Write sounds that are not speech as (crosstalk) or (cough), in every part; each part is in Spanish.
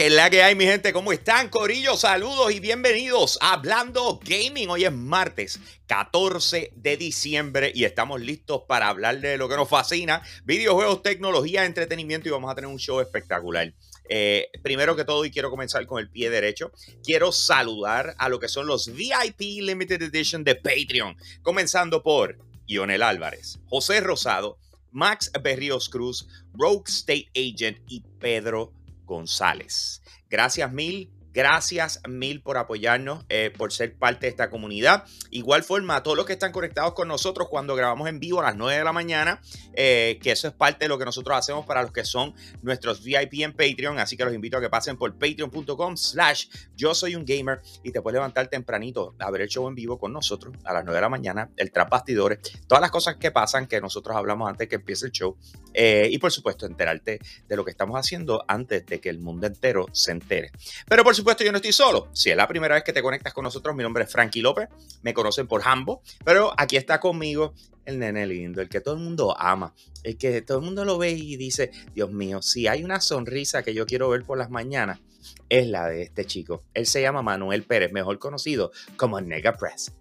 Que es la que hay, mi gente. ¿Cómo están, Corillo? Saludos y bienvenidos a Hablando Gaming. Hoy es martes 14 de diciembre y estamos listos para hablar de lo que nos fascina: videojuegos, tecnología, entretenimiento y vamos a tener un show espectacular. Eh, primero que todo, y quiero comenzar con el pie derecho, quiero saludar a lo que son los VIP Limited Edition de Patreon, comenzando por Ionel Álvarez, José Rosado, Max Berrios Cruz, Rogue State Agent y Pedro González. Gracias mil Gracias mil por apoyarnos, eh, por ser parte de esta comunidad. Igual forma, a todos los que están conectados con nosotros cuando grabamos en vivo a las 9 de la mañana, eh, que eso es parte de lo que nosotros hacemos para los que son nuestros VIP en Patreon. Así que los invito a que pasen por patreon.com slash yo soy un gamer y te puedes levantar tempranito a ver el show en vivo con nosotros a las 9 de la mañana, el trap bastidores, todas las cosas que pasan que nosotros hablamos antes que empiece el show. Eh, y por supuesto, enterarte de lo que estamos haciendo antes de que el mundo entero se entere. Pero por supuesto, yo no estoy solo. Si es la primera vez que te conectas con nosotros, mi nombre es Frankie López. Me conocen por Hambo, pero aquí está conmigo el nene lindo, el que todo el mundo ama, el que todo el mundo lo ve y dice, Dios mío, si hay una sonrisa que yo quiero ver por las mañanas, es la de este chico. Él se llama Manuel Pérez, mejor conocido como Nega Press.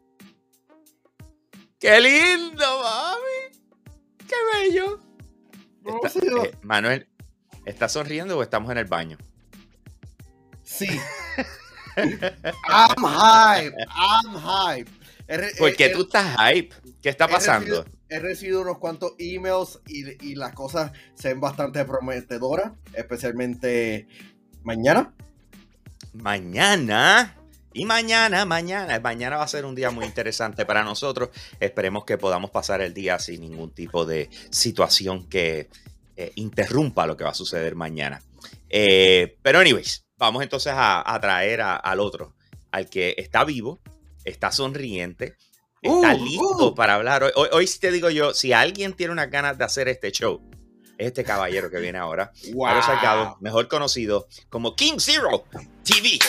¡Qué lindo, mami! ¡Qué bello! Eh, Manuel, ¿estás sonriendo o estamos en el baño? Sí. I'm hype. I'm hype. ¿Por qué tú estás hype? ¿Qué está pasando? He recibido, unos cuantos emails y, las cosas se ven bastante prometedoras, especialmente mañana. Mañana. Y mañana, mañana, mañana va a ser un día muy interesante para nosotros. Esperemos que podamos pasar el día sin ningún tipo de situación que eh, interrumpa lo que va a suceder mañana. Eh, pero anyways, vamos entonces a, traer al otro, al que está vivo, está sonriente, está uh, listo uh. para hablar. Hoy, hoy, sí te digo yo, si alguien tiene unas ganas de hacer este show, es este caballero que viene ahora. Wow. Salgado, mejor conocido como King Zero TV.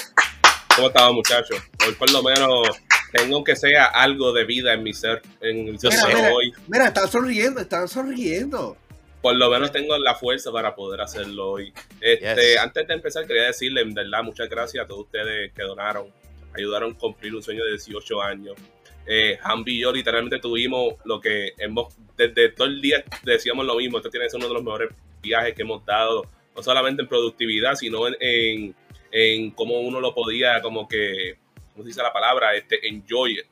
¿Cómo estamos, muchachos? Hoy por lo menos tengo que sea algo de vida en mi ser. En el mira, hoy. mira, están sonriendo, están sonriendo por lo menos tengo la fuerza para poder hacerlo hoy. Este, Antes de empezar, quería decirle, en verdad, muchas gracias a todos ustedes que donaron, ayudaron a cumplir un sueño de 18 años. Eh, Hambi y yo literalmente tuvimos lo que hemos, desde todo el día decíamos lo mismo, este tiene que ser uno de los mejores viajes que hemos dado, no solamente en productividad, sino en, en, cómo uno lo podía, como que, ¿cómo se dice la palabra? Este, enjoy it.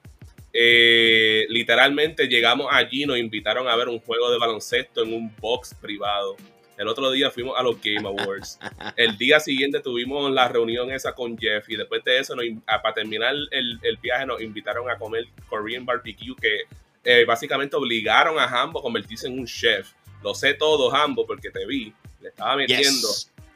Eh, literalmente llegamos allí, nos invitaron a ver un juego de baloncesto en un box privado. El otro día fuimos a los Game Awards. El día siguiente tuvimos la reunión esa con Jeff y después de eso, para terminar el, viaje, nos invitaron a comer Korean Barbecue que eh, básicamente obligaron a Hambo a convertirse en un chef. Lo sé todo, Hambo, porque te vi. Le estaba metiendo.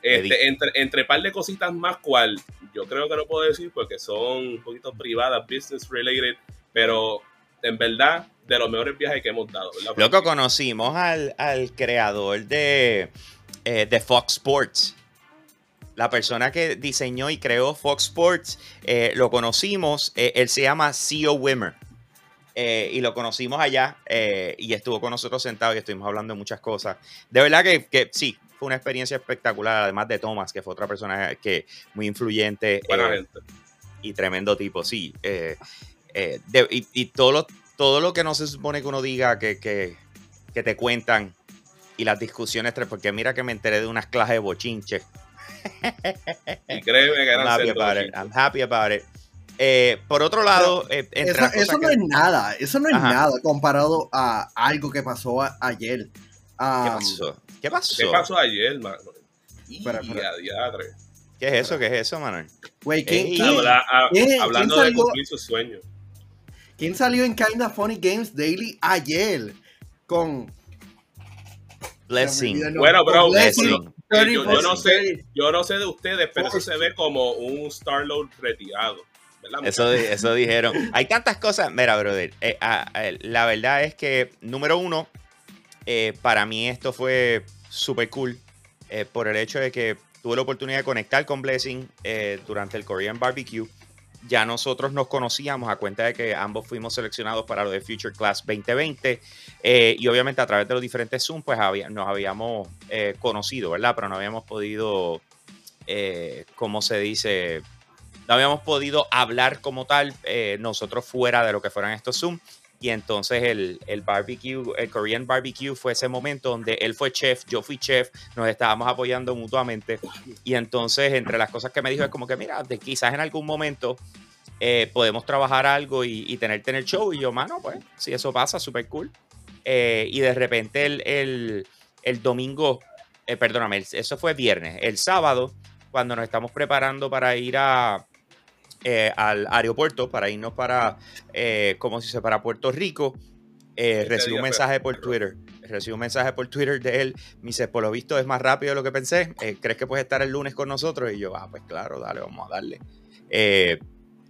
Este, entre, entre par de cositas más, cual yo creo que no puedo decir porque son un poquito privadas, business related pero en verdad, de los mejores viajes que hemos dado. Lo que conocimos al, creador de, eh, de, Fox Sports. La persona que diseñó y creó Fox Sports, eh, lo conocimos, eh, él se llama CEO Wimmer. y lo conocimos allá y estuvo con nosotros sentado y estuvimos hablando de muchas cosas. De verdad que, que sí, fue una experiencia espectacular, además de Thomas, que fue otra persona que muy influyente. Y tremendo tipo, sí. Eh, y, todo, lo, todo lo que no se supone que uno diga que, que, te cuentan y las discusiones, porque mira que me enteré de unas clases de bochinche. y créeme que I'm happy about it. I'm happy about it. Eh, por otro lado, eh, eso, no es nada, eso no es nada comparado a algo que pasó ayer. ¿Qué pasó? ¿Qué pasó? ¿Qué pasó ayer, mano? ¿Qué es eso? ¿Qué es eso, Manuel? Güey, ¿quién, hablando de cumplir sus sueños. ¿Quién salió en Kinda Funny Games Daily ayer con Blessing? Bueno, bro, Blessing. Yo, no sé, yo no sé de ustedes, pero eso se ve como un Starload retirado. Eso, eso dijeron. Hay tantas cosas. Mira, brother, eh, la verdad es que, número uno, eh, para mí esto fue súper cool eh, por el hecho de que tuve la oportunidad de conectar con Blessing durante el Korean Barbecue ya nosotros nos conocíamos a cuenta de que ambos fuimos seleccionados para lo de Future Class 2020 eh, y obviamente a través de los diferentes Zoom pues nos habíamos eh, conocido, ¿verdad? Pero no habíamos podido eh, ¿cómo se dice? No habíamos podido hablar como tal nosotros fuera de lo que fueran estos Zoom. Y entonces el, el, barbecue, el Korean barbecue fue ese momento donde él fue chef, yo fui chef, nos estábamos apoyando mutuamente. Y entonces entre las cosas que me dijo es como que, mira, de, quizás en algún momento eh, podemos trabajar algo y, tenerte en el show. Y yo, mano, pues, si eso pasa, súper cool. Eh, y de repente el, el, domingo, eh, perdóname, eso fue viernes. El sábado, cuando nos estamos preparando para ir a, al aeropuerto, para irnos para, como si se para Puerto Rico, recibí un mensaje por Twitter. Recibí un mensaje por Twitter de él. Me dice, por lo visto es más rápido de lo que pensé. ¿Crees que puedes estar el lunes con nosotros? Y yo, ah, pues claro, dale, vamos a darle.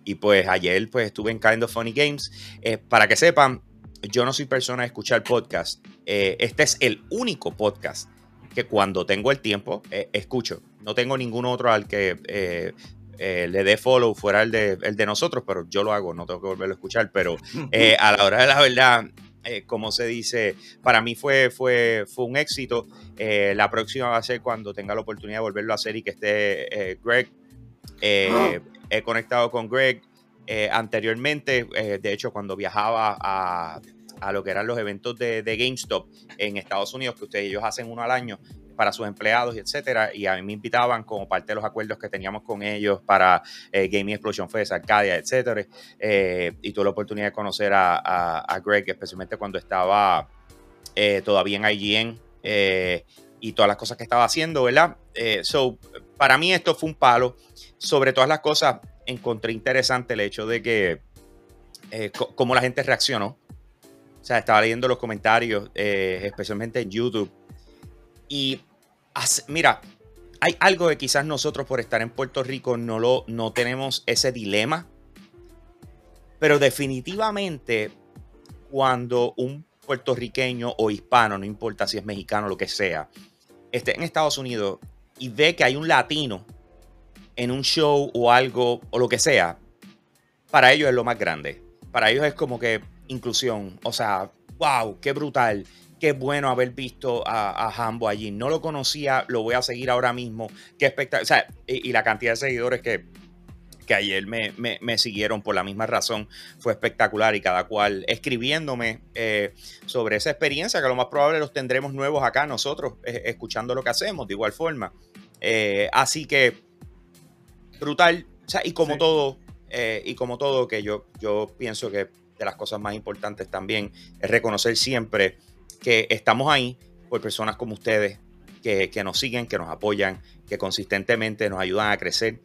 Y pues ayer pues estuve en Kind of Funny Games. Eh, para que sepan, yo no soy persona de escuchar podcast. Eh, este es el único podcast que cuando tengo el tiempo eh, escucho. No tengo ningún otro al que le dé follow fuera el de, el de nosotros, pero yo lo hago, no tengo que volverlo a escuchar. Pero (laughs) a la hora de la verdad, como se dice, para mí fue, fue, fue un éxito. la próxima va a ser cuando tenga la oportunidad de volverlo a hacer y que esté Greg he conectado con Greg eh, anteriormente, eh, de hecho, cuando viajaba a, lo que eran los eventos de, GameStop en Estados Unidos, que ustedes ellos hacen uno al año para sus empleados y etcétera, y a mí me invitaban como parte de los acuerdos que teníamos con ellos para eh, Gaming Explosion Fest, Arcadia, etcétera, y tuve la oportunidad de conocer a, Greg, especialmente cuando estaba todavía en IGN y todas las cosas que estaba haciendo, ¿verdad? so, para mí esto fue un palo sobre todas las cosas, encontré interesante el hecho de que eh, cómo la gente reaccionó. O sea, estaba leyendo los comentarios, eh, especialmente en YouTube. Y mira, hay algo que quizás nosotros por estar en Puerto Rico no, lo, no tenemos ese dilema. Pero definitivamente cuando un puertorriqueño o hispano, no importa si es mexicano lo que sea, esté en Estados Unidos y ve que hay un latino en un show o algo o lo que sea, para ellos es lo más grande. Para ellos es como que inclusión. O sea, wow, qué brutal. Qué bueno haber visto a, a Hambo allí. No lo conocía, lo voy a seguir ahora mismo. Qué espectacular. O sea, y, la cantidad de seguidores que, que ayer me, me, siguieron por la misma razón fue espectacular y cada cual escribiéndome eh, sobre esa experiencia que lo más probable los tendremos nuevos acá nosotros, eh, escuchando lo que hacemos de igual forma. Eh, así que brutal. y como todo, y como todo, que yo, yo pienso que de las cosas más importantes también es reconocer siempre que estamos ahí por personas como ustedes, que, nos siguen, que nos apoyan, que consistentemente nos ayudan a crecer.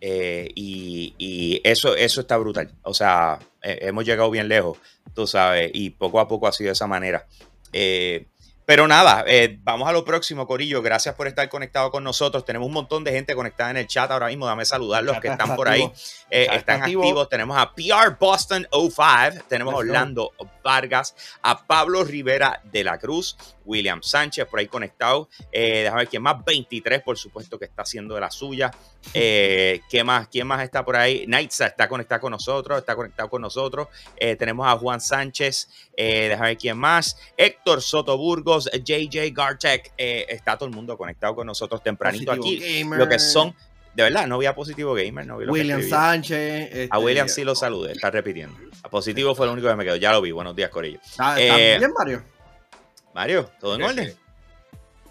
Eh, y, eso, eso está brutal. O sea, hemos llegado bien lejos, tú sabes, y poco a poco ha sido de esa manera. Eh, pero nada, eh, vamos a lo próximo, Corillo. Gracias por estar conectado con nosotros. Tenemos un montón de gente conectada en el chat ahora mismo. Dame saludar los que están por ahí. Eh, están activos. Tenemos a PR Boston 05. Tenemos a Orlando Vargas, a Pablo Rivera de la Cruz, William Sánchez por ahí conectado. Eh, déjame ver quién más. 23, por supuesto, que está haciendo de la suya. (laughs) Eh, ¿qué más? ¿Quién más está por ahí? Naitza está conectado con nosotros, está conectado con nosotros. Tenemos a Juan Sánchez, déjame ver quién más. Héctor Soto JJ Gartek, está todo el mundo conectado con nosotros tempranito aquí. Lo que son, de verdad, no había positivo gamer, no vi William Sánchez. a William este, sí lo saludé, está repitiendo. A positivo fue lo único que me quedó, ya lo vi. Buenos días, Corillo. ¿Está, bien, Mario? Mario, ¿todo en orden?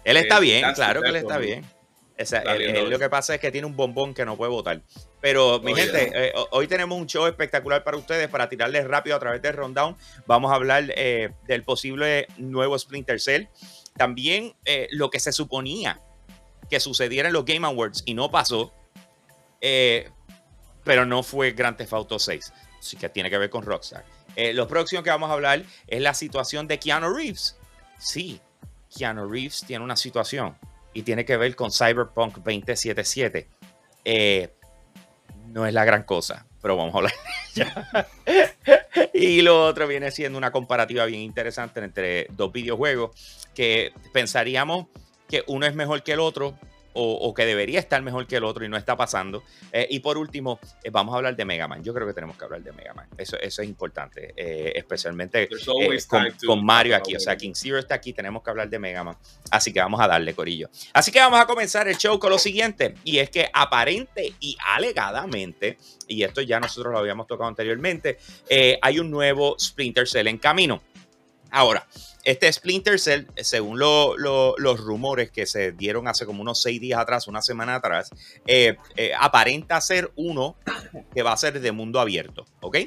Él está bien, claro que él está bien lo que pasa es que tiene un bombón que no puede votar. Pero, mi gente, eh, hoy tenemos un show espectacular para ustedes, para tirarles rápido a través del rundown. Vamos a hablar eh, del posible nuevo Splinter Cell. También eh, lo que se suponía que sucediera en los Game Awards y no pasó, pero no fue Grand Theft Auto 6. Así que tiene que ver con Rockstar. lo próximo que vamos a hablar es la situación de Keanu Reeves. Sí, Keanu Reeves tiene una situación y tiene que ver con Cyberpunk 2077. Eh, no es la gran cosa, pero vamos a hablar (laughs) y lo otro viene siendo una comparativa bien interesante entre dos videojuegos que pensaríamos que uno es mejor que el otro, o, que debería estar mejor que el otro y no está pasando. Eh, y por último, eh, vamos a hablar de Mega Man. Yo creo que tenemos que hablar de Mega Man. Eso, eso es importante, eh, especialmente con, Mario aquí. O sea, King Zero está aquí, tenemos que hablar de Mega Man. Así que vamos a darle, Corillo. Así que vamos a comenzar el show con lo siguiente. Y es que aparente y alegadamente, y esto ya nosotros lo habíamos tocado anteriormente, hay un nuevo Splinter Cell en camino. Ahora, este Splinter Cell, según los rumores que se dieron hace como unos seis días atrás, una semana atrás, eh, eh, aparenta ser uno que va a ser de mundo abierto, ¿ok?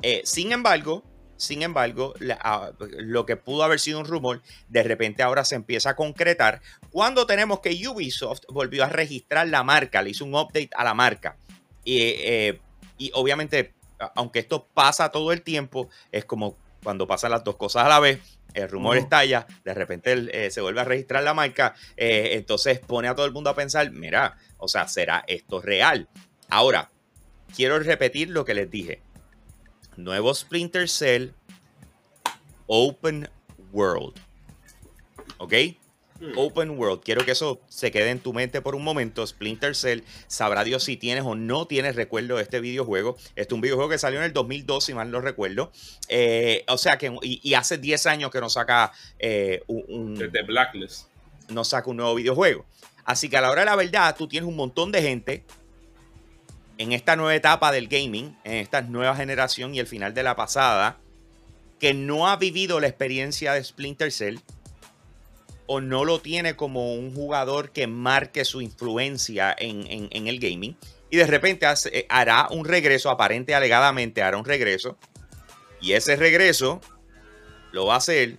Eh, sin embargo, sin embargo, ah, lo que pudo haber sido un rumor, de repente ahora se empieza a concretar cuando tenemos que Ubisoft volvió a registrar la marca, le hizo un update a la marca. y obviamente, aunque esto pasa todo el tiempo, es como cuando pasan las dos cosas a la vez el rumor estalla, de repente eh, se vuelve a registrar la marca, eh, entonces pone a todo el mundo a pensar, mira, o sea, ¿será esto real? Ahora, quiero repetir lo que les dije. Nuevo Splinter Cell Open World. ¿Ok? Hmm. Open World. Quiero que eso se quede en tu mente por un momento. Splinter Cell, sabrá Dios si tienes o no tienes recuerdo de este videojuego. Este es un videojuego que salió en el 2002, si mal no recuerdo. Eh, o sea que, y, hace 10 años que no saca eh, un. Desde Blacklist. No saca un nuevo videojuego. Así que a la hora de la verdad, tú tienes un montón de gente en esta nueva etapa del gaming, en esta nueva generación y el final de la pasada, que no ha vivido la experiencia de Splinter Cell o no lo tiene como un jugador que marque su influencia en, el gaming. Y de repente eh, hará un regreso, aparente alegadamente hará un regreso. Y ese regreso lo va a hacer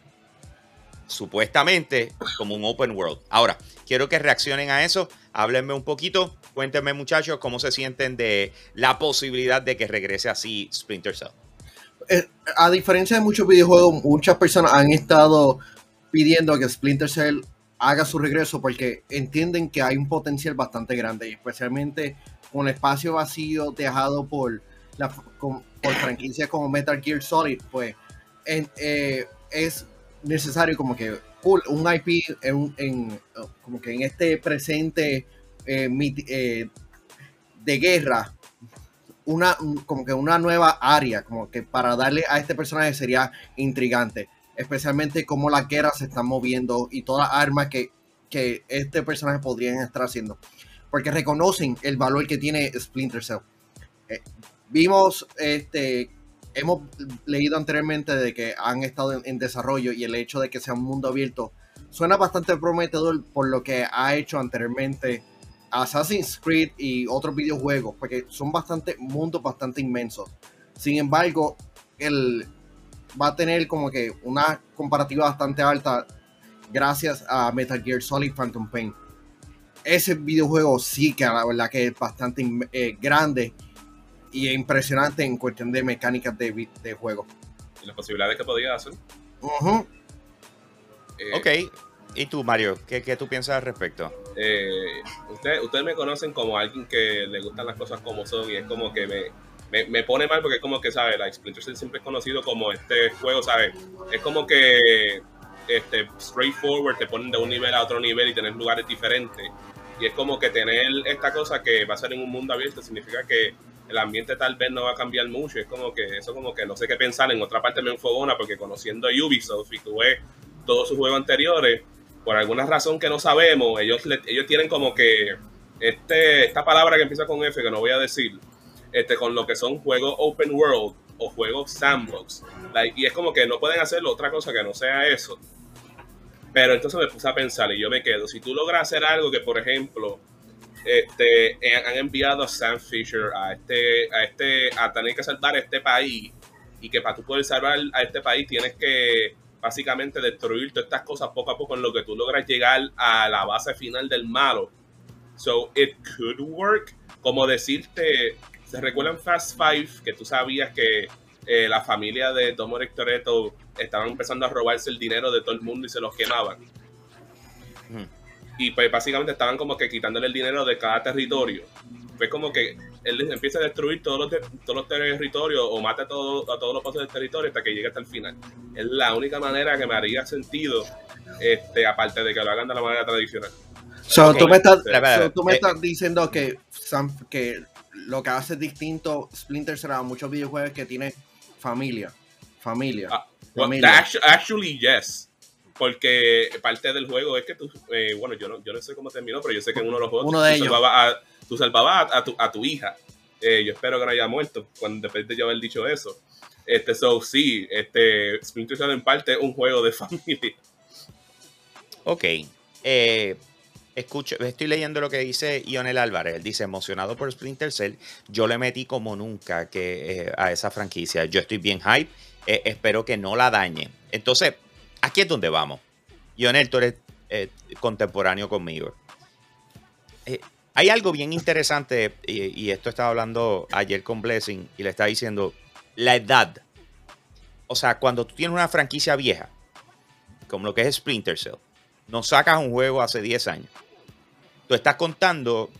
supuestamente como un open world. Ahora, quiero que reaccionen a eso. Háblenme un poquito. Cuéntenme, muchachos, cómo se sienten de la posibilidad de que regrese así Splinter Cell. Eh, a diferencia de muchos videojuegos, muchas personas han estado pidiendo que Splinter Cell haga su regreso porque entienden que hay un potencial bastante grande, especialmente con espacio vacío dejado por, la, por franquicias como Metal Gear Solid, pues eh, es necesario como que un IP en, como que en este presente eh, eh, de guerra una como que una nueva área como que para darle a este personaje sería intrigante especialmente cómo las guerras se están moviendo y todas las armas que, que este personaje podrían estar haciendo. Porque reconocen el valor que tiene Splinter Cell. Eh, vimos, este, hemos leído anteriormente de que han estado en, desarrollo y el hecho de que sea un mundo abierto suena bastante prometedor por lo que ha hecho anteriormente Assassin's Creed y otros videojuegos, porque son bastante mundos bastante inmensos. Sin embargo, el, va a tener como que una comparativa bastante alta gracias a Metal Gear Solid Phantom Pain. Ese videojuego sí que la verdad que es bastante eh, grande y impresionante en cuestión de mecánicas de, de juego. Y las posibilidades que podía hacer. Eh, ok. ¿Y tú, Mario? ¿Qué, qué tú piensas al respecto? Eh, ustedes, ustedes me conocen como alguien que le gustan las cosas como son y es como que me, me, me, pone mal porque es como que, ¿sabes? La Splinter Cell siempre es conocido como este juego, ¿sabes? Es como que este, straightforward, te ponen de un nivel a otro nivel y tener lugares diferentes. Y es como que tener esta cosa que va a ser en un mundo abierto significa que el ambiente tal vez no va a cambiar mucho. Es como que eso como que no sé qué pensar. En otra parte me enfogona porque conociendo a Ubisoft y tú ves todos sus juegos anteriores, por alguna razón que no sabemos, ellos, ellos tienen como que este, esta palabra que empieza con F, que no voy a decir, este, con lo que son juegos open world o juegos sandbox. y es como que no pueden hacer otra cosa que no sea eso. Pero entonces me puse a pensar y yo me quedo, si tú logras hacer algo que, por ejemplo, este, han enviado a Sam Fisher a este, a este, a tener que salvar este país y que para tú poder salvar a este país tienes que básicamente destruir todas estas cosas poco a poco en lo que tú logras llegar a la base final del malo. So it could work. Como decirte, ¿Se recuerdan Fast Five? Que tú sabías que eh, la familia de Dominic Toretto estaban empezando a robarse el dinero de todo el mundo y se los quemaban. Y pues básicamente estaban como que quitándole el dinero de cada territorio. Fue como que él empieza a destruir todos los, todos los territorios o mata a, todo, a todos los pasos del territorio hasta que llegue hasta el final. Es la única manera que me haría sentido, este, aparte de que lo hagan de la manera tradicional. So, tú me estás, tú me estás diciendo que, que lo que hace distinto Splinter Cell a muchos videojuegos que tiene familia. Familia. Ah, familia. actually, yes. Porque parte del juego es que tú, eh, bueno, yo no, yo no sé cómo terminó, pero yo sé que en uno de los juegos uno de tú, salvabas a, tú salvabas a, tu, a tu hija. Eh, yo espero que no haya muerto cuando después de yo haber dicho eso. Este, so, sí, este, Splinter Cell en parte es un juego de (laughs) familia. Ok. Eh, estoy leyendo lo que dice Ionel Álvarez. Él dice, emocionado por Splinter Cell, yo le metí como nunca eh, a esa franquicia. Yo estoy bien hype. Eh, espero que no la dañe. Entonces, aquí es donde vamos. Ionel, tú eres contemporáneo conmigo. hay algo bien interesante, y, y esto estaba hablando ayer con Blessing, y le estaba diciendo, la edad. O sea, cuando tú tienes una franquicia vieja, como lo que es Splinter Cell, no sacas un juego hace 10 años. Tú estás contando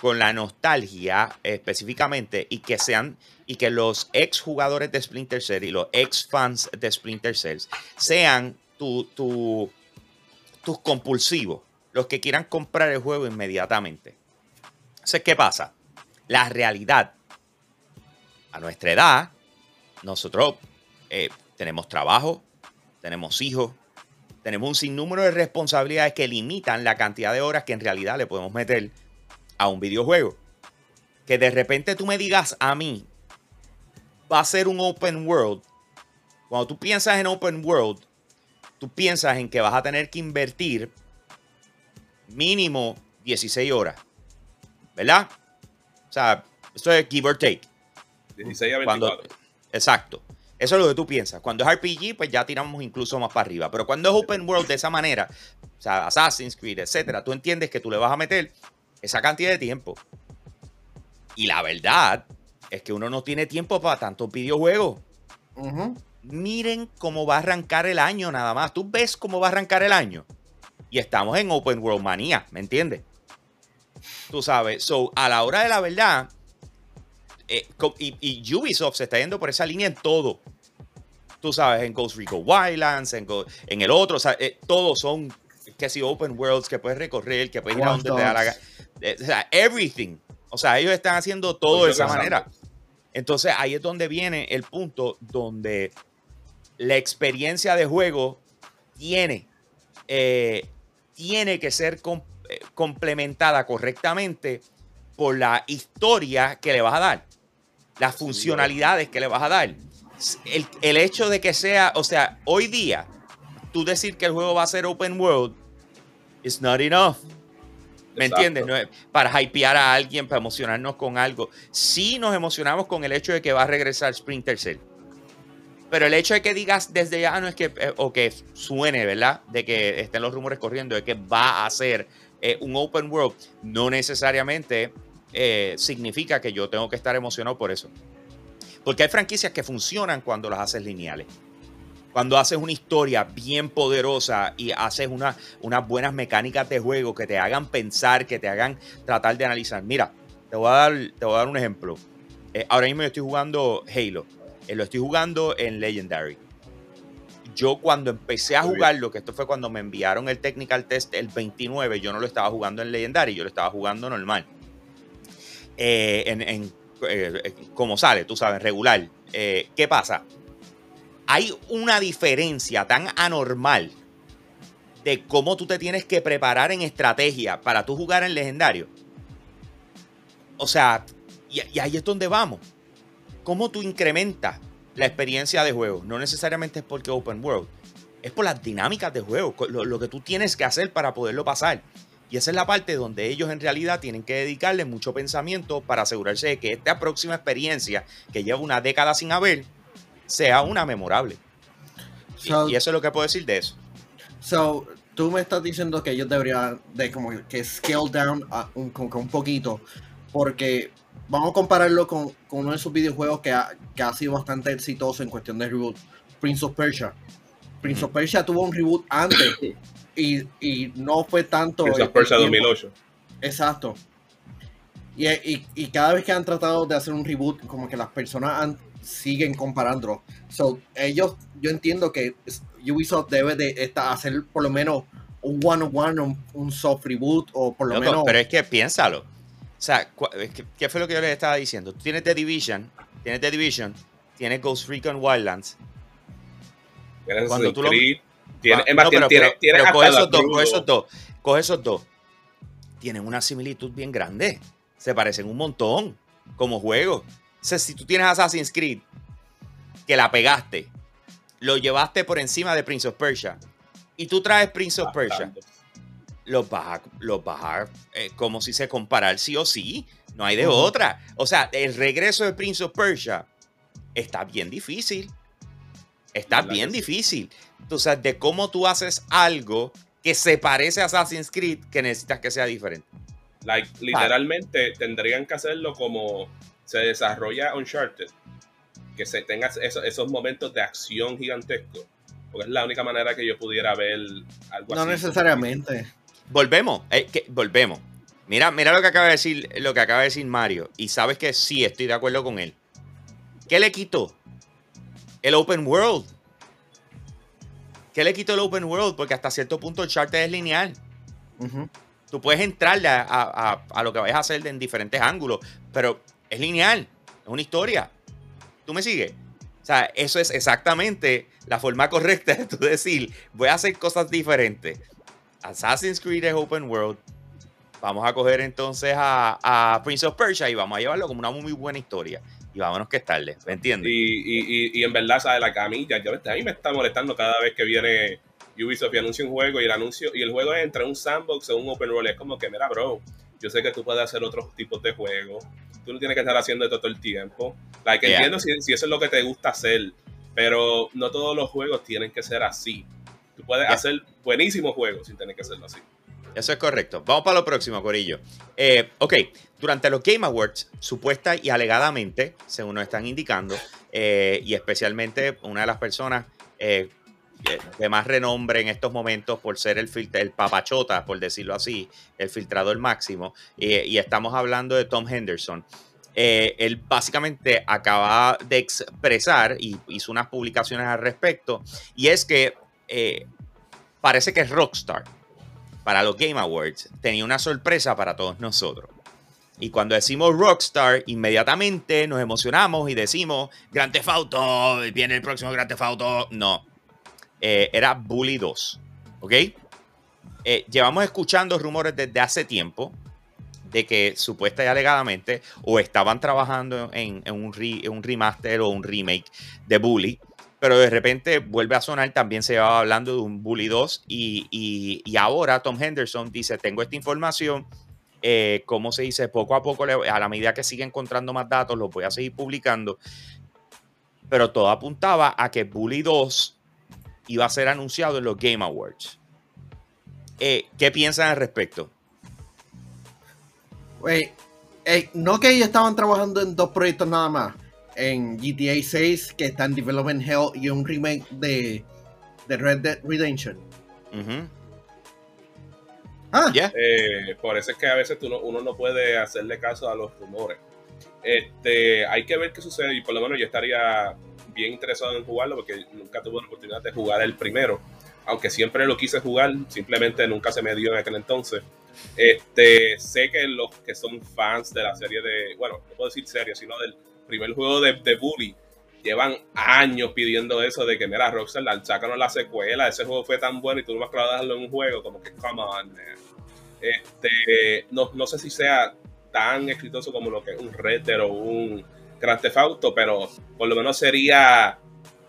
con la nostalgia específicamente y que sean y que los ex jugadores de Splinter Cell y los ex fans de Splinter Cell sean tu, tus compulsivos, los que quieran comprar el juego inmediatamente. Entonces, ¿qué pasa? La realidad, a nuestra edad, nosotros eh, tenemos trabajo, tenemos hijos, tenemos un sinnúmero de responsabilidades que limitan la cantidad de horas que en realidad le podemos meter a un videojuego. Que de repente tú me digas a mí, va a ser un open world. Cuando tú piensas en open world, tú piensas en que vas a tener que invertir mínimo 16 horas. ¿Verdad? O sea, esto es give or take. 16 a 24. exacto. Eso es lo que tú piensas. Cuando es RPG, pues ya tiramos incluso más para arriba. Pero cuando es open world de esa manera, o sea, Assassin's Creed, etcétera, tú entiendes que tú le vas a meter esa cantidad de tiempo. Y la verdad es que uno no tiene tiempo para tantos videojuegos. Miren cómo va a arrancar el año nada más. Tú ves cómo va a arrancar el año. Y estamos en Open World Manía, ¿me entiendes? Tú sabes, so, a la hora de la verdad, eh, y, Ubisoft se está yendo por esa línea en todo. Tú sabes, en Ghost Recon Wildlands, en, en el otro, eh, todos son que si open worlds que puedes recorrer, que puedes ir a donde te da la eh, O sea, everything. O sea, ellos están haciendo todo de esa manera. Entonces ahí es donde viene el punto donde la experiencia de juego tiene, tiene que ser complementada correctamente por la historia que le vas a dar las funcionalidades que le vas a dar. El, hecho de que sea, o sea, hoy día, tú decir que el juego va a ser open world, is not enough. ¿Me entiendes? para hypear a alguien, para emocionarnos con algo. Sí nos emocionamos con el hecho de que va a regresar Sprinter Cell. Pero el hecho de que digas desde ya no es que, eh, o que suene, ¿verdad? De que estén los rumores corriendo de que va a ser eh, un open world, no necesariamente eh, significa que yo tengo que estar emocionado por eso. Porque hay franquicias que funcionan cuando las haces lineales. Cuando haces una historia bien poderosa y haces una, unas buenas mecánicas de juego que te hagan pensar, que te hagan tratar de analizar. Mira, te voy a dar, te voy a dar un ejemplo. Eh, ahora mismo yo estoy jugando Halo. Eh, lo estoy jugando en Legendary. Yo cuando empecé a jugarlo, que esto fue cuando me enviaron el Technical Test el 29, yo no lo estaba jugando en Legendary, yo lo estaba jugando normal. Eh, en, eh, eh, como sale, tú sabes, regular. ¿Qué pasa? Hay una diferencia tan anormal de cómo tú te tienes que preparar en estrategia para tú jugar en legendario. O sea, y, ahí es donde vamos. ¿Cómo tú incrementas la experiencia de juego? No necesariamente es porque Open World, es por las dinámicas de juego, lo que tú tienes que hacer para poderlo pasar. Y esa es la parte donde ellos en realidad tienen que dedicarle mucho pensamiento para asegurarse de que esta próxima experiencia que lleva una década sin haber sea una memorable. y, eso es lo que puedo decir de eso. So, tú me estás diciendo que ellos deberían de como que scale down un, un, poquito porque vamos a compararlo con, uno de esos videojuegos que ha, que ha, sido bastante exitoso en cuestión de reboot, Prince of Persia. Prince of Persia tuvo un reboot antes (laughs) y, y no fue tanto. Esa Persia 2008. Exacto. Y, y, y, cada vez que han tratado de hacer un reboot, como que las personas siguen comparando. So, ellos, yo entiendo que Ubisoft debe de hacer por lo menos un one-on-one, un, soft reboot, o por lo menos. Pero es que piénsalo. O sea, ¿qué fue lo que yo les estaba diciendo? Tú tienes The Division, tienes The Division, tienes Ghost Recon Wildlands. Cuando tú lo. Tienes, ah, pero, coge esos dos, coge esos dos, coge esos dos. Tienen una similitud bien grande. Se parecen un montón como juego. O sea, si tú tienes Assassin's Creed, que la pegaste, lo llevaste por encima de Prince of Persia, y tú traes Prince of Persia, los vas a, los eh, como si se comparar sí o sí. No hay de otra. O sea, el regreso de Prince of Persia está bien difícil. Está bien difícil. O sea, de cómo tú haces algo que se parece a Assassin's Creed que necesitas que sea diferente. Like, literalmente tendrían que hacerlo como se desarrolla Uncharted. Que se tenga esos, momentos de acción gigantesco. Porque es la única manera que yo pudiera ver algo así. No necesariamente. Volvemos, eh, que, volvemos. Mira, mira lo que acaba de decir, lo que acaba de decir Mario. Y sabes que sí, estoy de acuerdo con él. ¿Qué le quitó? El open world. ¿Qué le quitó el open world? Porque hasta cierto punto el chart es lineal. Tú puedes entrarle a, lo que vayas a hacer en diferentes ángulos, pero es lineal, es una historia. ¿Tú me sigues? O sea, eso es exactamente la forma correcta de tú decir, voy a hacer cosas diferentes. Assassin's Creed es open world. Vamos a coger entonces a, Prince of Persia y vamos a llevarlo como una muy buena historia. Y vámonos que es tarde, ¿me entiendes? Y, y, en verdad, ¿sabes? La camilla, ya, a mí me está molestando cada vez que viene Ubisoft y anuncia un juego y el anuncio y el juego es entre un sandbox o un open world. Es como que, mira, bro, yo sé que tú puedes hacer otros tipos de juegos. Tú no tienes que estar haciendo esto todo el tiempo. Like, Entiendo si, si, eso es lo que te gusta hacer, pero no todos los juegos tienen que ser así. Tú puedes hacer buenísimos juegos sin tener que hacerlo así. Eso es correcto. Vamos para lo próximo, Corillo. Eh, ok, durante los Game Awards, supuesta y alegadamente, según nos están indicando, eh, y especialmente una de las personas eh, de más renombre en estos momentos por ser el, el papachota, por decirlo así, el filtrador máximo, y estamos hablando de Tom Henderson. él básicamente acaba de expresar y hizo unas publicaciones al respecto, y es que parece que Rockstar, para los Game Awards, tenía una sorpresa para todos nosotros. Y cuando decimos Rockstar, inmediatamente nos emocionamos y decimos Grand Theft Auto, viene el próximo Grand Theft Auto. No, eh, era Bully 2, ¿ok? Eh, llevamos escuchando rumores desde hace tiempo de que supuesta y alegadamente o estaban trabajando en, un, un remaster o un remake de Bully pero de repente vuelve a sonar, también se va hablando de un Bully 2 y, ahora Tom Henderson dice, tengo esta información, eh, como se dice, poco a poco, a la medida que sigue encontrando más datos, los voy a seguir publicando, pero todo apuntaba a que Bully 2 iba a ser anunciado en los Game Awards. Eh, ¿Qué piensan al respecto? No que ellos estaban trabajando en dos proyectos nada más en GTA 6 que está en Development Hell y un remake de, de Red Dead Redemption. Ah. Eh, por eso es que a veces uno no puede hacerle caso a los rumores. Este, hay que ver qué sucede y por lo menos yo estaría bien interesado en jugarlo porque nunca tuve la oportunidad de jugar el primero. Aunque siempre lo quise jugar, simplemente nunca se me dio en aquel entonces. Este, sé que los que son fans de la serie de, bueno, no puedo decir serie, sino del, primer juego de, de Bully, llevan años pidiendo eso de que, mira, Rockstar, sácanos la secuela, ese juego fue tan bueno y tú no vas a dejarlo en un juego, como que, come on, man. Este, no, no sé si sea tan exitoso como lo que es un Red Dead o un Grand Theft Auto, pero por lo menos sería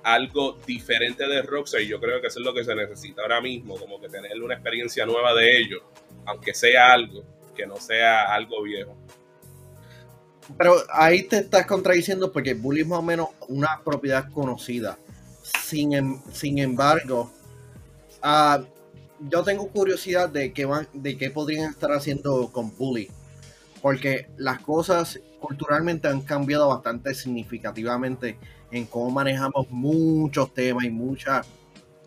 algo diferente de Rockstar y yo creo que eso es lo que se necesita ahora mismo, como que tener una experiencia nueva de ellos, aunque sea algo, que no sea algo viejo. Pero ahí te estás contradiciendo porque Bully es más o menos una propiedad conocida. Sin, em, sin embargo, ah, yo tengo curiosidad de qué, van, de qué podrían estar haciendo con Bully. Porque las cosas culturalmente han cambiado bastante significativamente en cómo manejamos muchos temas y mucha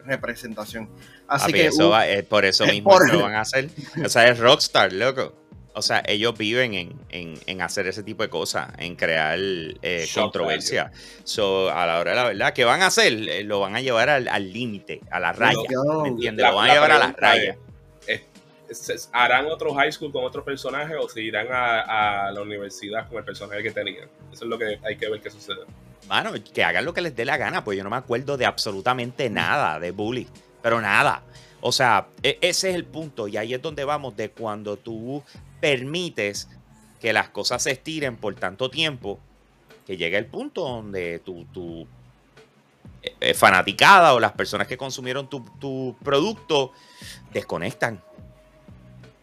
representación. Así que eso por eso mismo lo van a hacer. O sea, es Rockstar, loco o sea, ellos viven en, hacer ese tipo de cosas, en crear eh, controversia. So, a la hora de la verdad, ¿qué van a hacer? Eh, lo van a llevar al límite, a la raya. ¿Me entiendes? Lo van a llevar a la raya. ¿harán otro high school con otro personaje o se irán a, la universidad con el personaje que tenían? Eso es lo que hay que ver qué sucede. Mano, que hagan lo que les dé la gana, pues yo no me acuerdo de absolutamente nada de Bully, pero nada. O sea, e, ese es el punto y ahí es donde vamos de cuando tú permites que las cosas se estiren por tanto tiempo que llega el punto donde tu, tu eh, eh, fanaticada o las personas que consumieron tu, producto desconectan.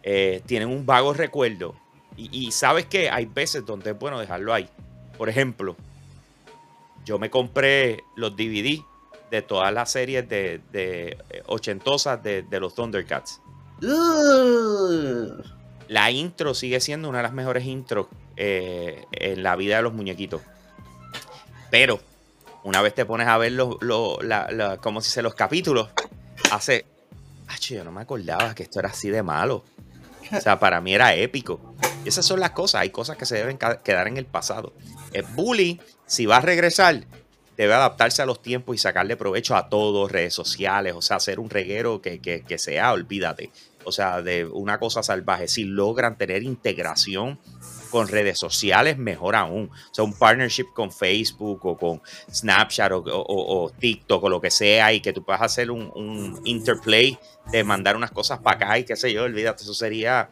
Eh, tienen un vago recuerdo. Y, sabes que hay veces donde es bueno dejarlo ahí. Por ejemplo, yo me compré los DVD de todas las series de, de ochentosas de, de, los Thundercats. La intro sigue siendo una de las mejores intros en la vida de los muñequitos. Pero una vez te pones a ver los, como si se los capítulos, hace. yo no me acordaba que esto era así de malo. O sea, para mí era épico. Y esas son las cosas. Hay cosas que se deben quedar en el pasado. El bully, si va a regresar, debe adaptarse a los tiempos y sacarle provecho a todos, redes sociales, o sea, hacer un reguero que, que sea, olvídate. O sea, de una cosa salvaje. Si logran tener integración con redes sociales, mejor aún. O sea, un partnership con Facebook o con Snapchat o, TikTok o lo que sea y que tú puedas hacer un, interplay de mandar unas cosas para acá y qué sé yo, olvídate, eso sería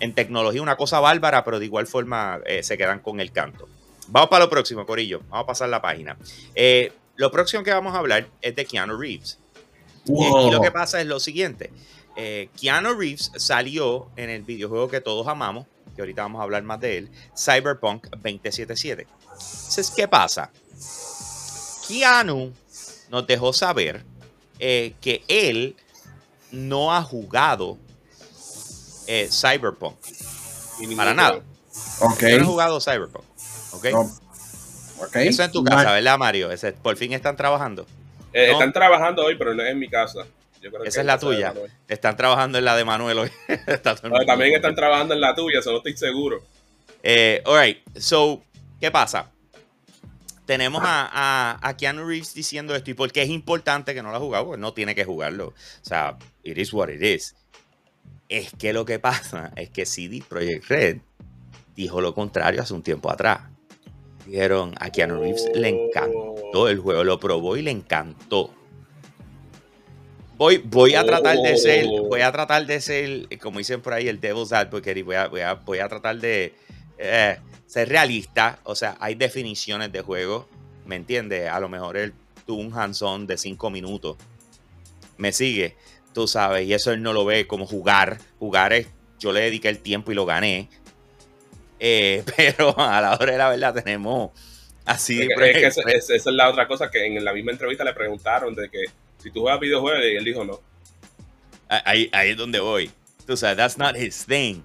en tecnología una cosa bárbara, pero de igual forma eh, se quedan con el canto. Vamos para lo próximo, Corillo. Vamos a pasar la página. Eh, lo próximo que vamos a hablar es de Keanu Reeves. Y lo que pasa es lo siguiente. Eh, Keanu Reeves salió en el videojuego que todos amamos, que ahorita vamos a hablar más de él, Cyberpunk 2077. Entonces, ¿qué pasa? Keanu nos dejó saber eh, que él no ha jugado eh, Cyberpunk. Para nada. Okay. no ha jugado Cyberpunk. ¿Ok? Okay. Eso en tu casa, ¿verdad, Mario? por fin están trabajando. Eh, están trabajando hoy, pero no es en mi casa. Esa es la tuya. Están trabajando en la de Manuel hoy. (laughs) también están trabajando en la tuya, solo estoy seguro. Eh, alright, so, ¿qué pasa? Tenemos a, a, Keanu Reeves diciendo esto y porque es importante que no lo ha jugado, pues no tiene que jugarlo. O sea, it is what it is. Es que lo que pasa es que CD Projekt Red dijo lo contrario hace un tiempo atrás. Dijeron a Keanu Reeves le encantó el juego, lo probó y le encantó. Voy, voy a tratar de ser, oh. voy a tratar de ser, como dicen por ahí, el devil's advocate, y voy a, voy a, voy a tratar de eh, ser realista. O sea, hay definiciones de juego, ¿me entiendes? A lo mejor él tuvo un hands-on de cinco minutos. Me sigue, tú sabes, y eso él no lo ve como jugar. Jugar es, yo le dediqué el tiempo y lo gané. Eh, (laughs) pero a la hora de la verdad tenemos así. Es que, esa es la otra cosa que en la misma entrevista le preguntaron de que si tú juegas videojuegos, y él dijo no. Ahí, es donde voy. Tú sabes, that's not his thing.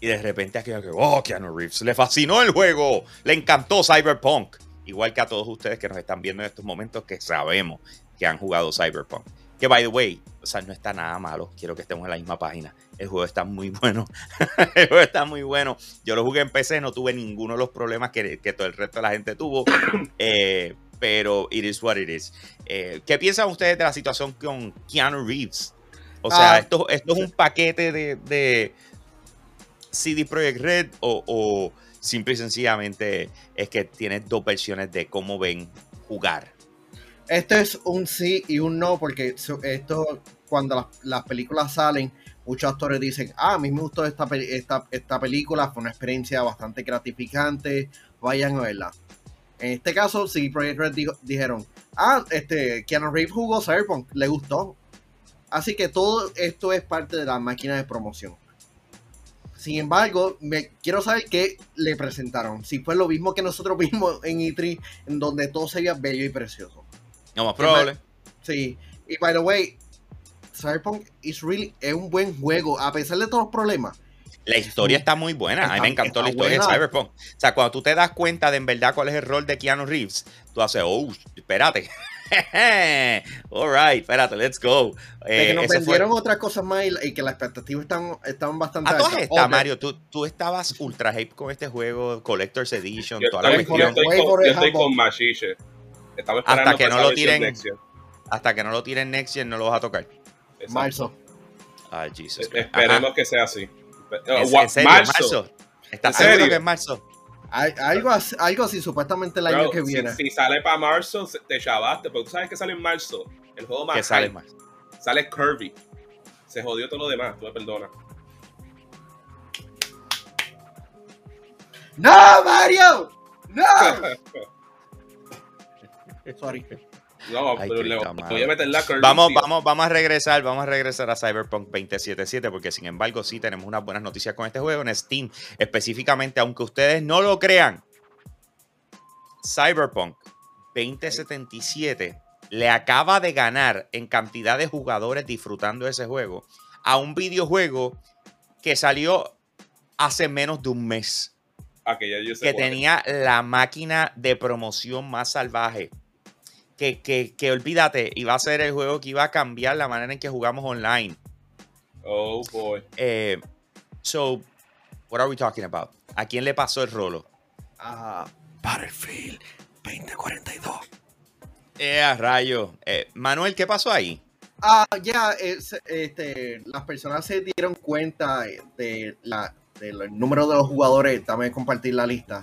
Y de repente aquí, oh, Keanu Reeves, le fascinó el juego, le encantó Cyberpunk. Igual que a todos ustedes que nos están viendo en estos momentos que sabemos que han jugado Cyberpunk. Que, by the way, o sea, no está nada malo. Quiero que estemos en la misma página. El juego está muy (laughs) bueno. el juego está muy bueno. Yo lo jugué en PC, no tuve ninguno de los problemas que, que todo el resto de la gente tuvo. (coughs) Eh, pero it is what it is. Eh, ¿Qué piensan ustedes de la situación con Keanu Reeves? O sea, ah. esto, esto es un paquete de, CD Projekt Red o, simple y sencillamente es que tienes dos versiones de cómo ven jugar. Esto es un sí y un no, porque esto, cuando las, películas salen, muchos actores dicen, ah, a mí me gustó esta, esta, esta película, fue una experiencia bastante gratificante, vayan a verla. En este caso, sí, Project Red dijeron, ah, este, Keanu Reeves jugó Cyberpunk, le gustó. Así que todo esto es parte de la máquina de promoción. Sin embargo, me quiero saber qué le presentaron. Si fue lo mismo que nosotros (laughs) vimos en E3, en donde todo se veía bello y precioso. No más probable. Sí. Y by the way, Cyberpunk is really, es un buen juego, a pesar de todos los problemas la historia está muy buena. a mí me encantó la historia de Cyberpunk. O sea, cuando tú te das cuenta de en verdad cuál es el rol de Keanu Reeves, tú haces, oh, espérate. (laughs) All right, espérate, let's go. que nos eh, vendieron otras cosas más y, que las expectativas están, estaban bastante A todas estas, Mario, tú, tú, estabas ultra hype con este juego, Collector's Edition, toda la cuestión. Yo estoy con, yo estoy con Mashiche. hasta que no lo tiren, hasta que no lo tiren Next Gen, no lo vas a tocar. Marzo. Ay, Jesus. Esperemos que sea así. ¿En, serio? marzo. ¿Estás seguro que es marzo? algo, algo así, supuestamente el año que viene. Si, sale para marzo, te chavaste, porque tú sabes que sale en marzo. El juego más. ¿Qué sale más? Sale Kirby. Se jodió todo lo demás, tú me perdonas. ¡No, Mario! ¡No! (laughs) Sorry. No, pero le voy a meter la vamos, vamos, vamos a regresar, vamos a regresar a Cyberpunk 2077 porque sin embargo sí tenemos unas buenas noticias con este juego en Steam, específicamente, aunque ustedes no lo crean, Cyberpunk 2077 le acaba de ganar en cantidad de jugadores disfrutando ese juego a un videojuego que salió hace menos de un mes. Ah, que, tenía la máquina de promoción más salvaje que, que, que olvídate, iba a ser el juego que iba a cambiar la manera en que jugamos online. Oh boy. Eh, so, what are we talking about? ¿A quién le pasó el rolo? A Battlefield 2042. Eh, rayo. Eh, Manuel, ¿qué pasó ahí? Ah, ya, este, las personas se dieron cuenta de la, del número de los jugadores. Dame compartir la lista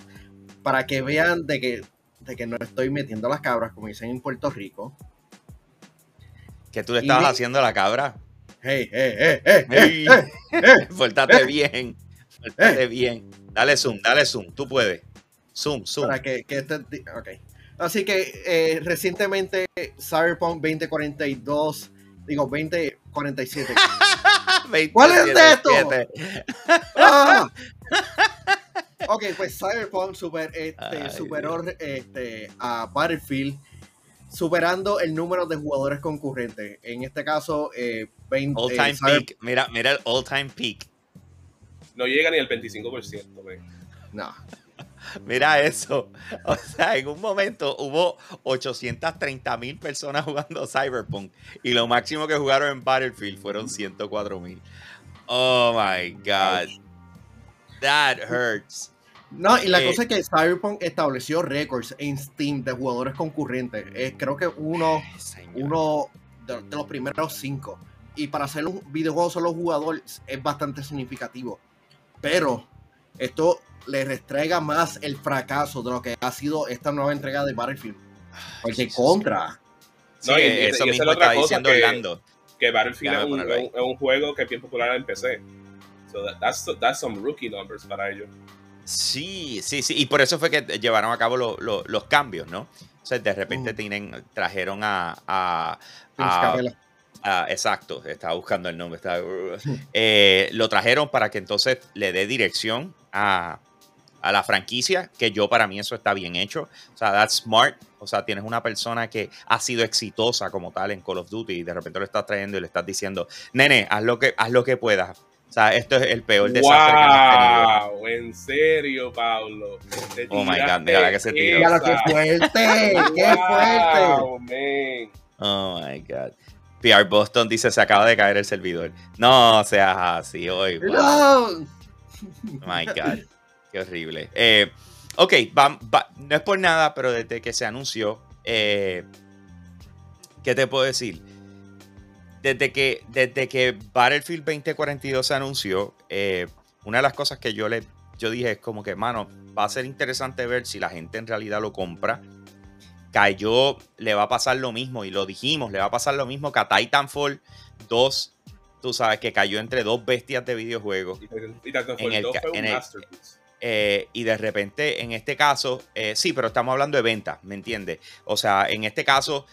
para que vean de que de que no estoy metiendo las cabras, como dicen en Puerto Rico. ¿Que tú le estabas haciendo a la cabra? Hey, hey, hey, hey, hey, (laughs) hey, bien. Fórtate bien. Dale zoom, dale zoom. Tú puedes. Zoom, zoom. Para que, que este, ok. Así que eh, recientemente Cyberpunk 2042, digo 2047. (laughs) ¿Cuál es esto? Ah. (laughs) Ok, pues Cyberpunk super, este, superó este, a Battlefield superando el número de jugadores concurrentes. En este caso, eh, 20, all time peak. Mira, mira el all time peak. No llega ni al 25%. No. (laughs) Mira eso. O sea, en un momento hubo 830 mil personas (laughs) jugando Cyberpunk y lo máximo que jugaron en Battlefield fueron 104 mil. Oh my God. That hurts. No, y la eh, cosa es que Cyberpunk estableció récords en Steam de jugadores concurrentes. creo que uno, uno de, los primeros cinco. Y para hacer un videojuego solo jugador es bastante significativo. Pero esto le restrega más el fracaso de lo que ha sido esta nueva entrega de Battlefield. Porque contra. no, y, eso mismo está diciendo que, Que Battlefield es un, juego que es bien popular en PC. So that's, that's some rookie numbers para ellos. Sí, sí, sí. Y por eso fue que llevaron a cabo los cambios, ¿no? O sea, de repente tienen, trajeron a. a, exacto, estaba buscando el nombre. Eh, lo trajeron para que entonces le dé dirección a, a la franquicia, que yo para mí eso está bien hecho. O sea, that's smart. O sea, tienes una persona que ha sido exitosa como tal en Call of Duty y de repente lo estás trayendo y le estás diciendo, nene, haz lo que, haz lo que puedas sea, esto es el peor desastre wow, que hemos tenido. en serio, Pablo. oh my God, mira que se tiró. Mira qué fuerte, qué fuerte. Oh my God. PR Boston dice: Se acaba de caer el servidor. No seas así hoy. No. Oh my God. Qué horrible. Eh, ok, no es por nada, pero desde que se anunció, eh, ¿qué te puedo decir? Desde que, desde que Battlefield 2042 se anunció, eh, una de las cosas que yo le yo dije es como que, mano, va a ser interesante ver si la gente en realidad lo compra. Cayó, le va a pasar lo mismo, y lo dijimos, le va a pasar lo mismo que a Titanfall 2, tú sabes, que cayó entre dos bestias de videojuegos. Y, Titanfall en 2 fue un eh, y de repente, en este caso, eh, sí, pero estamos hablando de ventas, ¿me entiendes? O sea, en este caso,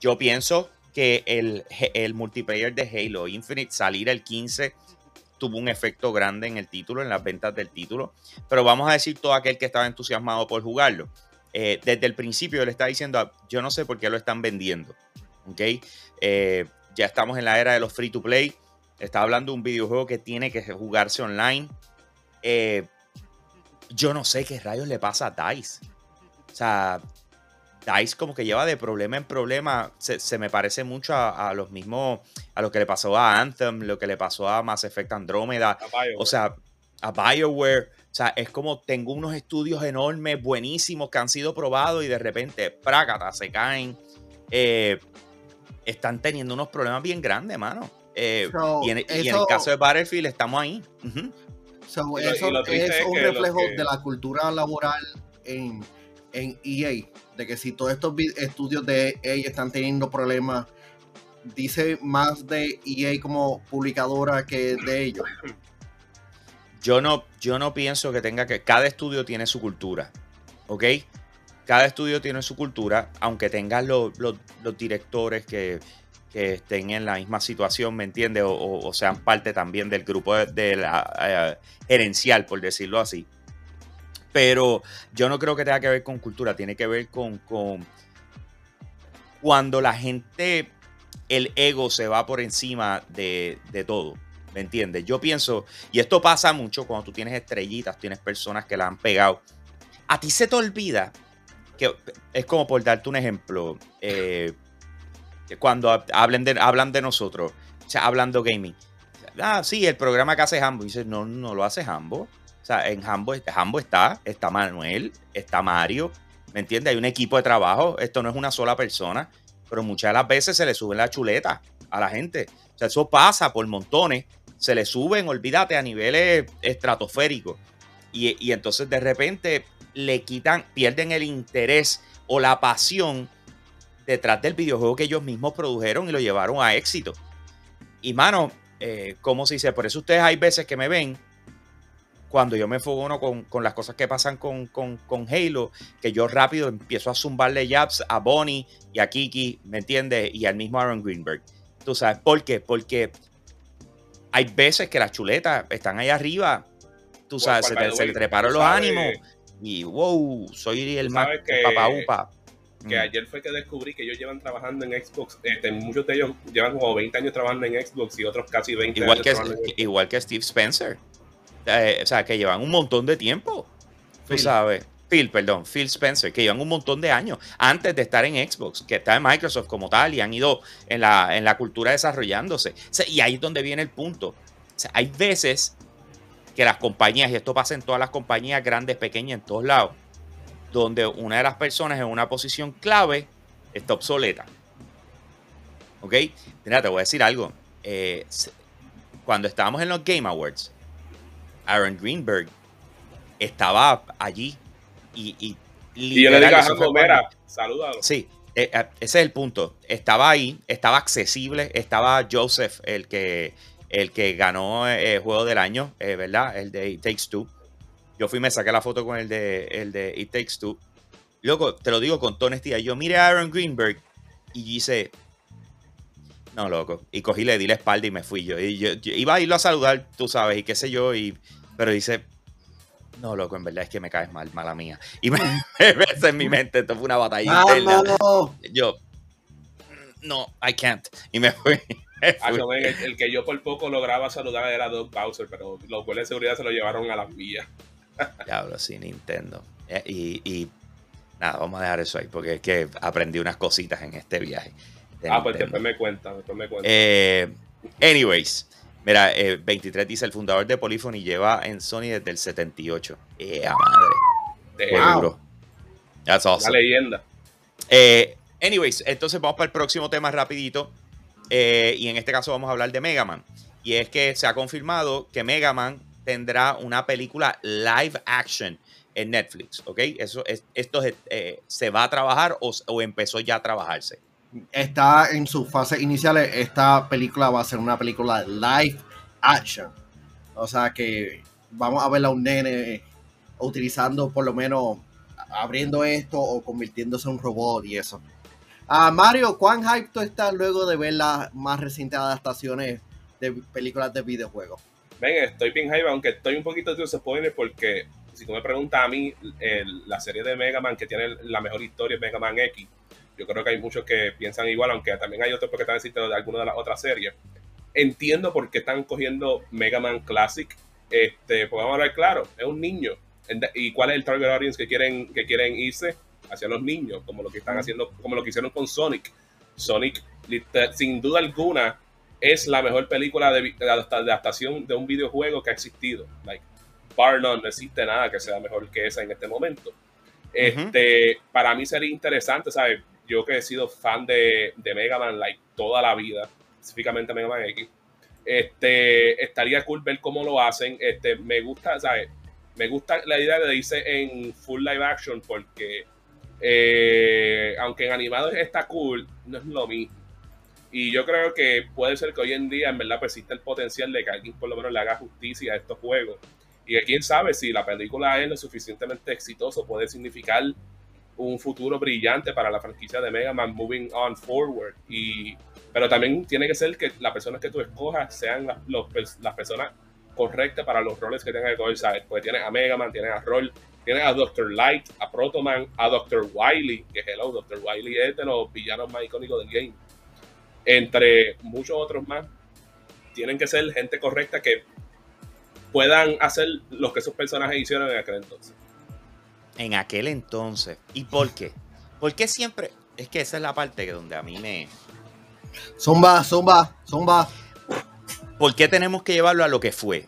yo pienso que el, el multiplayer de Halo Infinite salir el 15 tuvo un efecto grande en el título, en las ventas del título. Pero vamos a decir todo aquel que estaba entusiasmado por jugarlo. Eh, desde el principio le está diciendo, yo no sé por qué lo están vendiendo. ¿Ok? Eh, ya estamos en la era de los free to play. Está hablando de un videojuego que tiene que jugarse online. Eh, yo no sé qué rayos le pasa a DICE. O sea, DICE como que lleva de problema en problema. Se, me parece mucho a, los mismos, a lo que le pasó a Anthem, lo que le pasó a Mass Effect Andromeda. O sea, a BioWare. O sea, es como tengo unos estudios enormes, buenísimos, que han sido probados y de repente, prácata, se caen. Eh, están teniendo unos problemas bien grandes, mano. Eh, y, en, el caso de Battlefield estamos ahí. eso es un reflejo de la cultura laboral en, en EA, de que si todos estos estudios de EA están teniendo problemas, dice más de EA como publicadora que de ellos. Yo no, yo no pienso que tenga que. Cada estudio tiene su cultura. ¿Ok? Cada estudio tiene su cultura, aunque tengas los, directores que, estén en la misma situación, ¿me entiendes? O, sean parte también del grupo de, la eh, gerencial, por decirlo así. Pero yo no creo que tenga que ver con cultura, tiene que ver con, con cuando la gente, el ego se va por encima de, de todo. ¿Me entiendes? Yo pienso, y esto pasa mucho cuando tú tienes estrellitas, tienes personas que la han pegado. A ti se te olvida que es como por darte un ejemplo. Eh, cuando hablen de, hablan de nosotros, o sea, hablando gaming. Ah, sí, el programa que hace Hambo. Dices, no, no lo hace Hambo. Sea, en Hambo, Hambo está, está Manuel, está Mario. ¿Me entiendes? Hay un equipo de trabajo. Esto no es una sola persona. Pero muchas de las veces se le sube la chuleta a la gente. O sea, eso pasa por montones se le suben, olvídate, a niveles estratosféricos. Y, entonces de repente le quitan, pierden el interés o la pasión detrás del videojuego que ellos mismos produjeron y lo llevaron a éxito. Y mano, eh, ¿cómo se dice? Por eso ustedes hay veces que me ven cuando yo me enfoco con, con las cosas que pasan con, con, Halo, que yo rápido empiezo a zumbarle jabs a Bonnie y a Kiki, ¿me entiendes? Y al mismo Aaron Greenberg. ¿Tú sabes por qué? Porque hay veces que las chuletas están ahí arriba, tú sabes, se, le treparon los ánimos y wow, soy el más que, papá upa. Que mm. ayer fue que descubrí que ellos llevan trabajando en Xbox, este, muchos de ellos llevan como 20 años trabajando en Xbox y otros casi 20 igual años. Que, trabajando en igual que Steve Spencer. Eh, o sea, que llevan un montón de tiempo, tú sabes. Phil, perdón, Phil Spencer, que llevan un montón de años antes de estar en Xbox, que está en Microsoft como tal y han ido en la, en la cultura desarrollándose. y ahí es donde viene el punto. hay veces que las compañías, y esto pasa en todas las compañías grandes, pequeñas, en todos lados, donde una de las personas en una posición clave está obsoleta. ¿Ok? Mira, te voy a decir algo. Eh, cuando estábamos en los Game Awards, Aaron Greenberg estaba allí y, y, yo le digo a mira, salúdalo. Sí, eh, eh, ese es el punto. Estaba ahí, estaba accesible, estaba Joseph, el que, el que ganó eh, el juego del año, ¿verdad? El de It Takes Two. Yo fui y me saqué la foto con el de, el de It Takes Two. Loco, te lo digo con toda honestidad. Yo miré a Aaron Greenberg y dice, no, loco. Y cogí, le di la espalda y me fui yo. Y yo, iba a irlo a saludar, tú sabes, y qué sé yo. Y, pero dice, no, loco, en verdad es que me caes mal, mala mía. (laughs) Y me, (laughs) ves en mi mente, esto fue una batalla interna. Yo, no, I can't. Y me fui. (laughs) el, que yo por poco lograba saludar era Doug Bowser, pero los guardias de seguridad se lo llevaron a las vías. Diablo, sí, Nintendo. Eh, y, nada, vamos a dejar eso ahí, porque es que aprendí unas cositas en este viaje. Ah, pues después me cuenta, después me cuenta. Eh, anyways, Mira, 23 eh, dice el fundador de Polyphony lleva en Sony desde el 78. ¡Eh, madre! Wow. That's awesome. Una leyenda. Eh, anyways, entonces vamos para el próximo tema rapidito. Eh, y en este caso vamos a hablar de Mega Man. Y es que se ha confirmado que Mega Man tendrá una película live action en Netflix, ¿ok? Eso es, esto se va a trabajar o, o empezó ya a trabajarse está en sus fases iniciales. Esta película va a ser una película live action. O sea que vamos a ver a un nene utilizando por lo menos abriendo esto o convirtiéndose en un robot y eso. Ah, Mario, ¿cuán hype tú estás luego de ver las más recientes adaptaciones de películas de videojuegos? Ven, estoy bien hype, aunque estoy un poquito de spoiler porque si tú me preguntas a mí, la serie de Mega Man que tiene la mejor historia es Mega Man X yo creo que hay muchos que piensan igual, aunque también hay otros que están diciendo de alguna de las otras series. Entiendo por qué están cogiendo Mega Man Classic. Este, pues vamos a hablar claro, es un niño. ¿Y cuál es el target audience que quieren, que quieren irse? Hacia los niños, como lo que están haciendo, como lo que hicieron con Sonic. Sonic, sin duda alguna, es la mejor película de, adaptación de un videojuego que ha existido. Like, bar none, no existe nada que sea mejor que esa en este momento. Este, Para mí sería interesante, ¿sabes? Yo que he sido fan de, de Mega Man like, toda la vida, específicamente Mega Man X, Este, estaría cool ver cómo lo hacen. Este, me gusta, ¿sabes? Me gusta la idea de irse en full live action porque, eh, aunque en animado está cool, no es lo mismo. Y yo creo que puede ser que hoy en día, en verdad, persiste el potencial de que alguien por lo menos le haga justicia a estos juegos. Y que quién sabe si la película es lo suficientemente exitoso, puede significar un futuro brillante para la franquicia de Mega Man moving on forward. Y, pero también tiene que ser que las personas que tú escojas sean las, las personas correctas para los roles que tengan que coger, ¿sabes? Porque tienes a Mega Man, tienes a Roll, tienes a Dr. Light, a Protoman, a Dr. Wily, que hello, Dr. Wily es de los villanos más icónicos del game. Entre muchos otros más, tienen que ser gente correcta que puedan hacer lo que esos personajes hicieron en aquel entonces en aquel entonces. ¿Y por qué? Porque siempre, es que esa es la parte que donde a mí me... Zumba, zumba, zumba. ¿Por qué tenemos que llevarlo a lo que fue?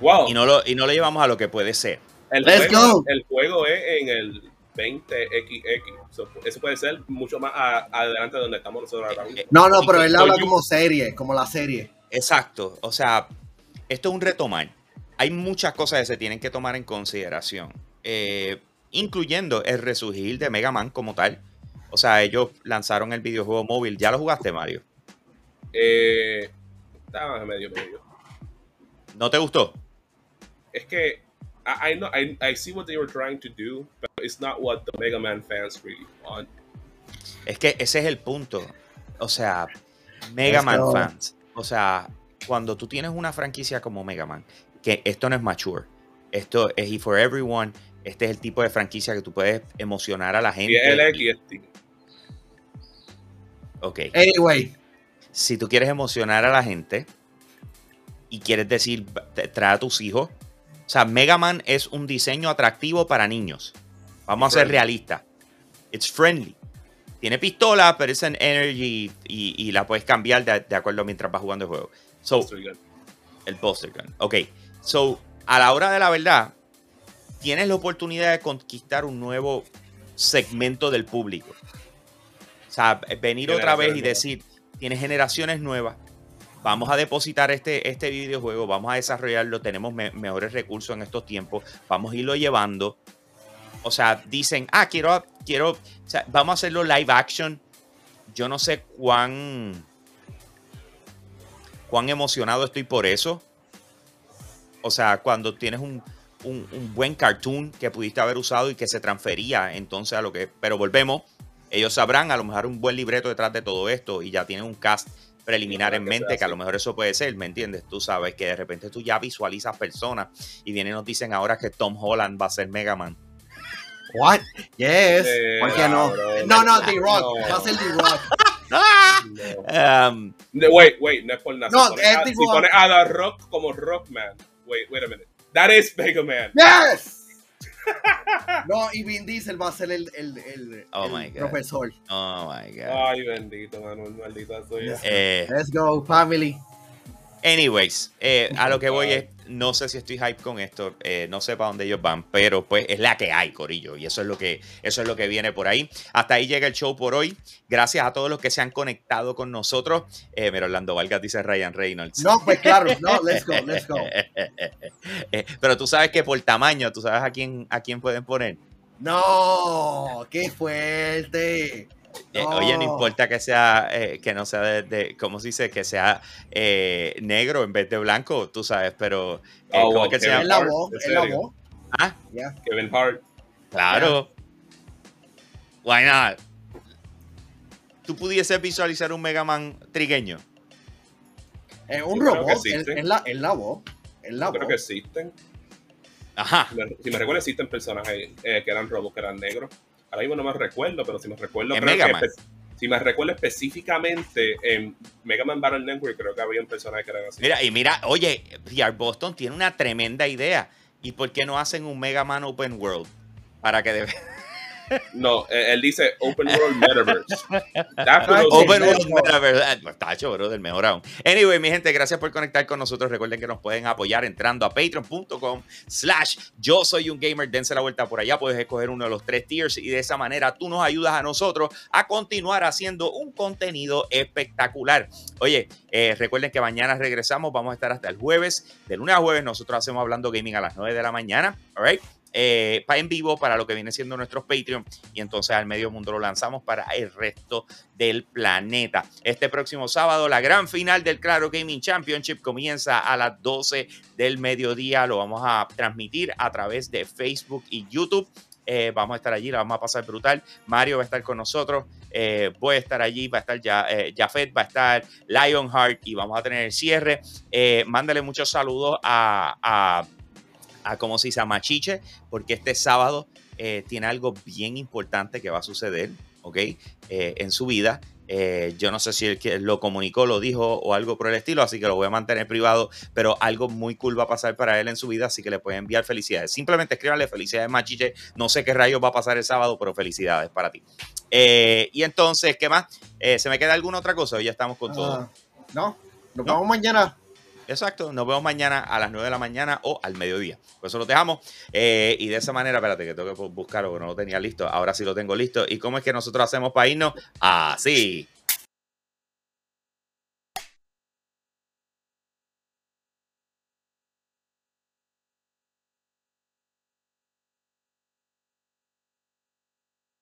Wow. Y no lo, y no lo llevamos a lo que puede ser. El, Let's juego, go. el juego es en el 20XX. eso puede ser mucho más adelante de donde estamos nosotros ahora mismo. No, no, pero él habla como serie, como la serie. Exacto. O sea, esto es un retomar hay muchas cosas que se tienen que tomar en consideración, eh, incluyendo el resurgir de Mega Man como tal. O sea, ellos lanzaron el videojuego móvil. ¿Ya lo jugaste, Mario? Eh, estaba medio medio. ¿No te gustó? Es que I, know, I, I see what they were trying to do, but it's not what the Mega Man fans really want. Es que ese es el punto. O sea, Mega Man fans. O sea, cuando tú tienes una franquicia como Mega Man que esto no es mature. Esto es y for everyone. Este es el tipo de franquicia que tú puedes emocionar a la gente. Y el Ok. Anyway. Si tú quieres emocionar a la gente y quieres decir, trae a tus hijos. O sea, Mega Man es un diseño atractivo para niños. Vamos a ser realistas. It's friendly. Tiene pistola, pero es en energy y, la puedes cambiar de, acuerdo mientras vas jugando el juego. So, el Buster Gun. Ok. So, a la hora de la verdad, tienes la oportunidad de conquistar un nuevo segmento del público. O sea, venir otra vez y decir, tienes generaciones nuevas, vamos a depositar este, este videojuego, vamos a desarrollarlo, tenemos mejores recursos en estos tiempos, vamos a irlo llevando. O sea, dicen, ah, quiero, quiero, o sea, vamos a hacerlo live action. Yo no sé cuán, cuán emocionado estoy por eso. O sea, cuando tienes un, buen cartoon que pudiste haber usado y que se transfería entonces a lo que... Pero volvemos, ellos sabrán a lo mejor un buen libreto detrás de todo esto y ya tienen un cast preliminar en mente, que a lo mejor eso puede ser, ¿me entiendes? Tú sabes que de repente tú ya visualizas personas y vienen y nos dicen ahora que Tom Holland va a ser Mega Man. What? Yes. ¿Por qué no? No, no, The Rock. Va a ser The Rock. (laughs) Um, wait, wait, no es por nada. No, si pones a, a The Rock como Rockman, wait, wait a minute. That is Mega Man. Yes. (laughs) no, y Vin Diesel va a ser el, el, el, oh el profesor. Oh my God. Ay, bendito, mano, maldita soy. Eh, Let's go, family. Anyways, eh, a lo que voy es, no sé si estoy hype con esto, eh, no sé para dónde ellos van, pero pues es la que hay, Corillo, y eso es lo que, eso es lo que viene por ahí. Hasta ahí llega el show por hoy. Gracias a todos los que se han conectado con nosotros. Eh, mira, Orlando Vargas dice Ryan Reynolds. No, pues claro, no, let's go, let's go. (laughs) pero tú sabes que por tamaño, tú sabes a quién, a quién pueden poner. No, qué fuerte. Eh, oye, no importa que sea, eh, que no sea de, ¿cómo se dice? Que sea eh, negro en vez de blanco, tú sabes, pero oh, ¿cómo que sea? Es la voz, es la voz. Ah, Kevin Hart. Claro. Why not? ¿Tú pudieses visualizar un Mega Man trigueño? Es un robot, es la, la voz. Es la creo que existen. Ajá. Si me recuerdo, existen personajes que eran robots, que eran negros ahora mismo no me recuerdo, pero si me recuerdo, si me recuerdo específicamente en Mega Man Battle Network, creo que había un personaje que era así. Mira, y mira, oye, VR Boston tiene una tremenda idea. ¿Y por qué no hacen un Mega Man Open World? Para que de... No, él dice Open World Metaverse. Open World Metaverse. Ah, tacho, bro, del mejor aún. Anyway, mi gente, gracias por conectar con nosotros. Recuerden que nos pueden apoyar entrando a patreon.com slash yo soy un gamer. Dense la vuelta por allá. Puedes escoger uno de los tres tiers y de esa manera tú nos ayudas a nosotros a continuar haciendo un contenido espectacular. Oye, eh, recuerden que mañana regresamos. Vamos a estar hasta el jueves. De lunes a jueves nosotros hacemos Hablando Gaming a las 9 de la mañana. All right? Eh, en vivo para lo que viene siendo nuestros Patreon y entonces al medio mundo lo lanzamos para el resto del planeta. Este próximo sábado la gran final del Claro Gaming Championship comienza a las 12 del mediodía. Lo vamos a transmitir a través de Facebook y YouTube. Eh, vamos a estar allí, la vamos a pasar brutal. Mario va a estar con nosotros, eh, voy a estar allí, va a estar ya, eh, Jafet, va a estar Lionheart y vamos a tener el cierre. mándale muchos saludos a a como se dice, a Machiche, porque este sábado eh, tiene algo bien importante que va a suceder, ¿ok? Eh, en su vida. Eh, yo no sé si él lo comunicó, lo dijo o algo por el estilo, así que lo voy a mantener privado, pero algo muy cool va a pasar para él en su vida, así que le pueden enviar felicidades. Simplemente escríbanle felicidades, Machiche. No sé qué rayos va a pasar el sábado, pero felicidades para ti. y entonces, ¿qué más? ¿Se me queda alguna otra cosa? ya estamos con todo. Ah, no, nos vemos mañana. Exacto, nos vemos mañana a las 9 de la mañana o al mediodía. Por eso lo dejamos. Eh, y de esa manera, espérate que tengo que buscarlo porque no lo tenía listo. Ahora sí lo tengo listo. ¿Y cómo es que nosotros hacemos para irnos? Así.